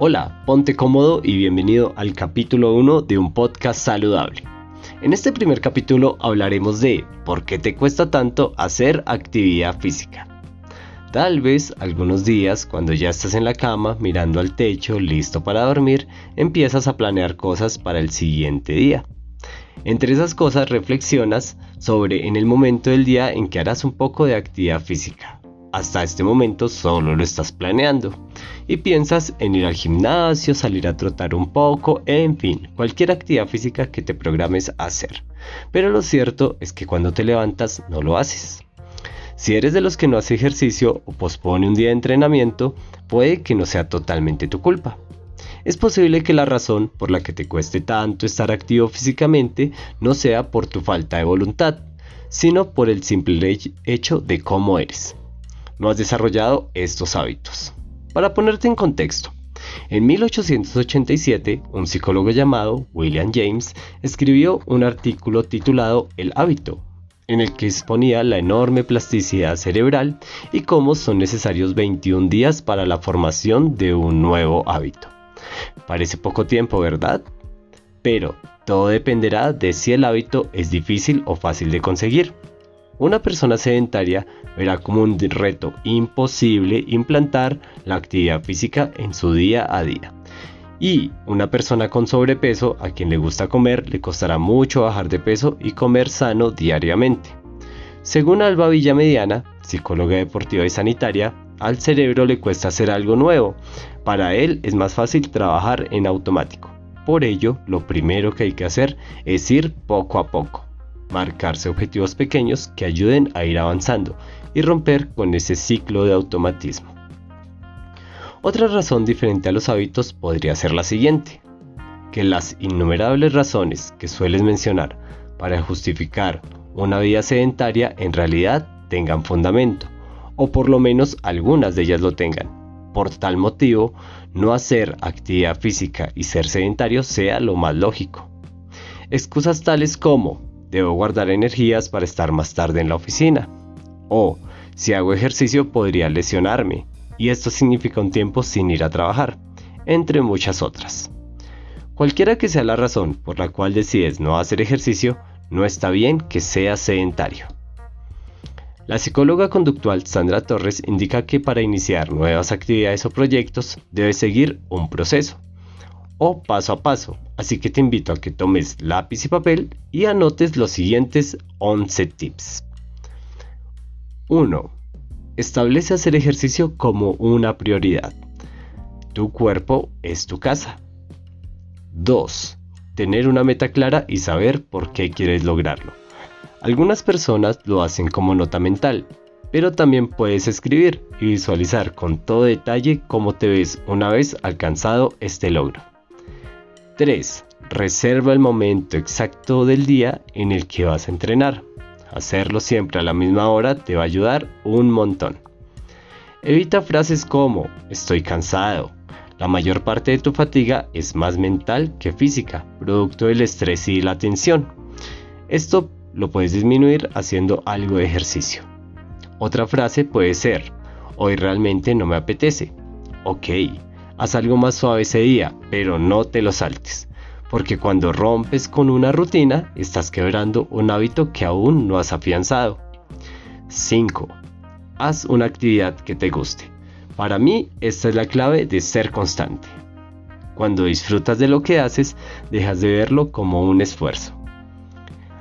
Hola, ponte cómodo y bienvenido al capítulo 1 de un podcast saludable. En este primer capítulo hablaremos de por qué te cuesta tanto hacer actividad física. Tal vez algunos días, cuando ya estás en la cama mirando al techo, listo para dormir, empiezas a planear cosas para el siguiente día. Entre esas cosas reflexionas sobre en el momento del día en que harás un poco de actividad física hasta este momento solo lo estás planeando y piensas en ir al gimnasio, salir a trotar un poco, en fin, cualquier actividad física que te programes a hacer. Pero lo cierto es que cuando te levantas no lo haces. Si eres de los que no hace ejercicio o pospone un día de entrenamiento, puede que no sea totalmente tu culpa. Es posible que la razón por la que te cueste tanto estar activo físicamente no sea por tu falta de voluntad, sino por el simple hecho de cómo eres no has desarrollado estos hábitos. Para ponerte en contexto, en 1887, un psicólogo llamado William James escribió un artículo titulado El hábito, en el que exponía la enorme plasticidad cerebral y cómo son necesarios 21 días para la formación de un nuevo hábito. Parece poco tiempo, ¿verdad? Pero todo dependerá de si el hábito es difícil o fácil de conseguir. Una persona sedentaria verá como un reto imposible implantar la actividad física en su día a día. Y una persona con sobrepeso a quien le gusta comer le costará mucho bajar de peso y comer sano diariamente. Según Alba Villamediana, psicóloga deportiva y sanitaria, al cerebro le cuesta hacer algo nuevo. Para él es más fácil trabajar en automático. Por ello, lo primero que hay que hacer es ir poco a poco marcarse objetivos pequeños que ayuden a ir avanzando y romper con ese ciclo de automatismo. Otra razón diferente a los hábitos podría ser la siguiente, que las innumerables razones que sueles mencionar para justificar una vida sedentaria en realidad tengan fundamento, o por lo menos algunas de ellas lo tengan. Por tal motivo, no hacer actividad física y ser sedentario sea lo más lógico. Excusas tales como debo guardar energías para estar más tarde en la oficina. O, si hago ejercicio podría lesionarme, y esto significa un tiempo sin ir a trabajar, entre muchas otras. Cualquiera que sea la razón por la cual decides no hacer ejercicio, no está bien que seas sedentario. La psicóloga conductual Sandra Torres indica que para iniciar nuevas actividades o proyectos debes seguir un proceso o paso a paso, así que te invito a que tomes lápiz y papel y anotes los siguientes 11 tips. 1. Establece hacer ejercicio como una prioridad. Tu cuerpo es tu casa. 2. Tener una meta clara y saber por qué quieres lograrlo. Algunas personas lo hacen como nota mental, pero también puedes escribir y visualizar con todo detalle cómo te ves una vez alcanzado este logro. 3. Reserva el momento exacto del día en el que vas a entrenar. Hacerlo siempre a la misma hora te va a ayudar un montón. Evita frases como estoy cansado. La mayor parte de tu fatiga es más mental que física, producto del estrés y la tensión. Esto lo puedes disminuir haciendo algo de ejercicio. Otra frase puede ser, hoy realmente no me apetece. Ok, haz algo más suave ese día, pero no te lo saltes, porque cuando rompes con una rutina, estás quebrando un hábito que aún no has afianzado. 5. Haz una actividad que te guste. Para mí, esta es la clave de ser constante. Cuando disfrutas de lo que haces, dejas de verlo como un esfuerzo.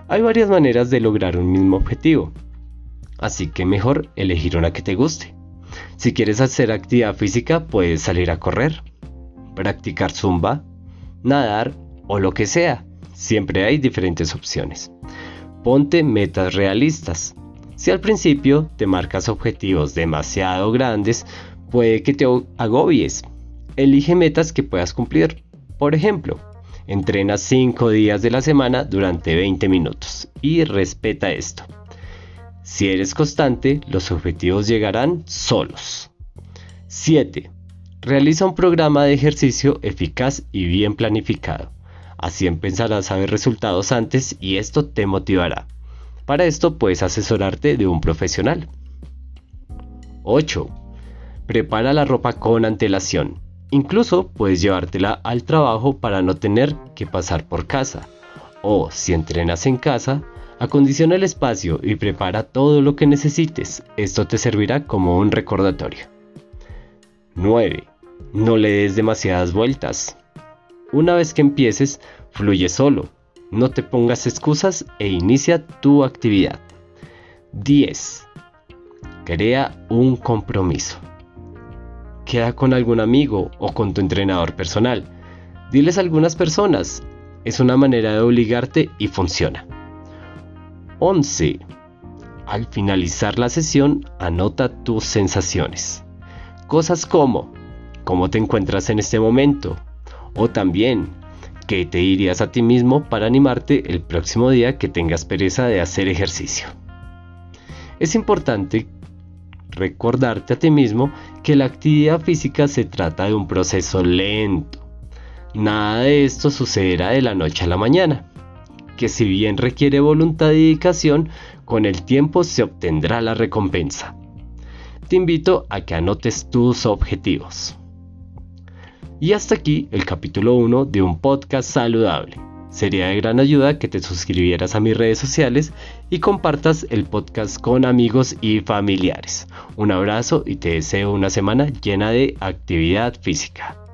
Hay varias maneras de lograr un mismo objetivo, así que mejor elegir una que te guste. Si quieres hacer actividad física, puedes salir a correr, practicar zumba, nadar o lo que sea. Siempre hay diferentes opciones. Ponte metas realistas. Si al principio te marcas objetivos demasiado grandes, puede que te agobies. Elige metas que puedas cumplir. Por ejemplo, entrena 5 días de la semana durante 20 minutos y respeta esto. Si eres constante, los objetivos llegarán solos. 7. Realiza un programa de ejercicio eficaz y bien planificado. Así empezarás a ver resultados antes y esto te motivará. Para esto puedes asesorarte de un profesional. 8. Prepara la ropa con antelación. Incluso puedes llevártela al trabajo para no tener que pasar por casa. O si entrenas en casa, acondiciona el espacio y prepara todo lo que necesites. Esto te servirá como un recordatorio. 9. No le des demasiadas vueltas. Una vez que empieces, fluye solo. No te pongas excusas e inicia tu actividad. 10. Crea un compromiso queda con algún amigo o con tu entrenador personal. Diles a algunas personas. Es una manera de obligarte y funciona. 11. Al finalizar la sesión, anota tus sensaciones. Cosas como, ¿cómo te encuentras en este momento? O también, ¿qué te dirías a ti mismo para animarte el próximo día que tengas pereza de hacer ejercicio? Es importante recordarte a ti mismo que la actividad física se trata de un proceso lento. Nada de esto sucederá de la noche a la mañana, que si bien requiere voluntad y dedicación, con el tiempo se obtendrá la recompensa. Te invito a que anotes tus objetivos. Y hasta aquí el capítulo 1 de un podcast saludable. Sería de gran ayuda que te suscribieras a mis redes sociales y compartas el podcast con amigos y familiares. Un abrazo y te deseo una semana llena de actividad física.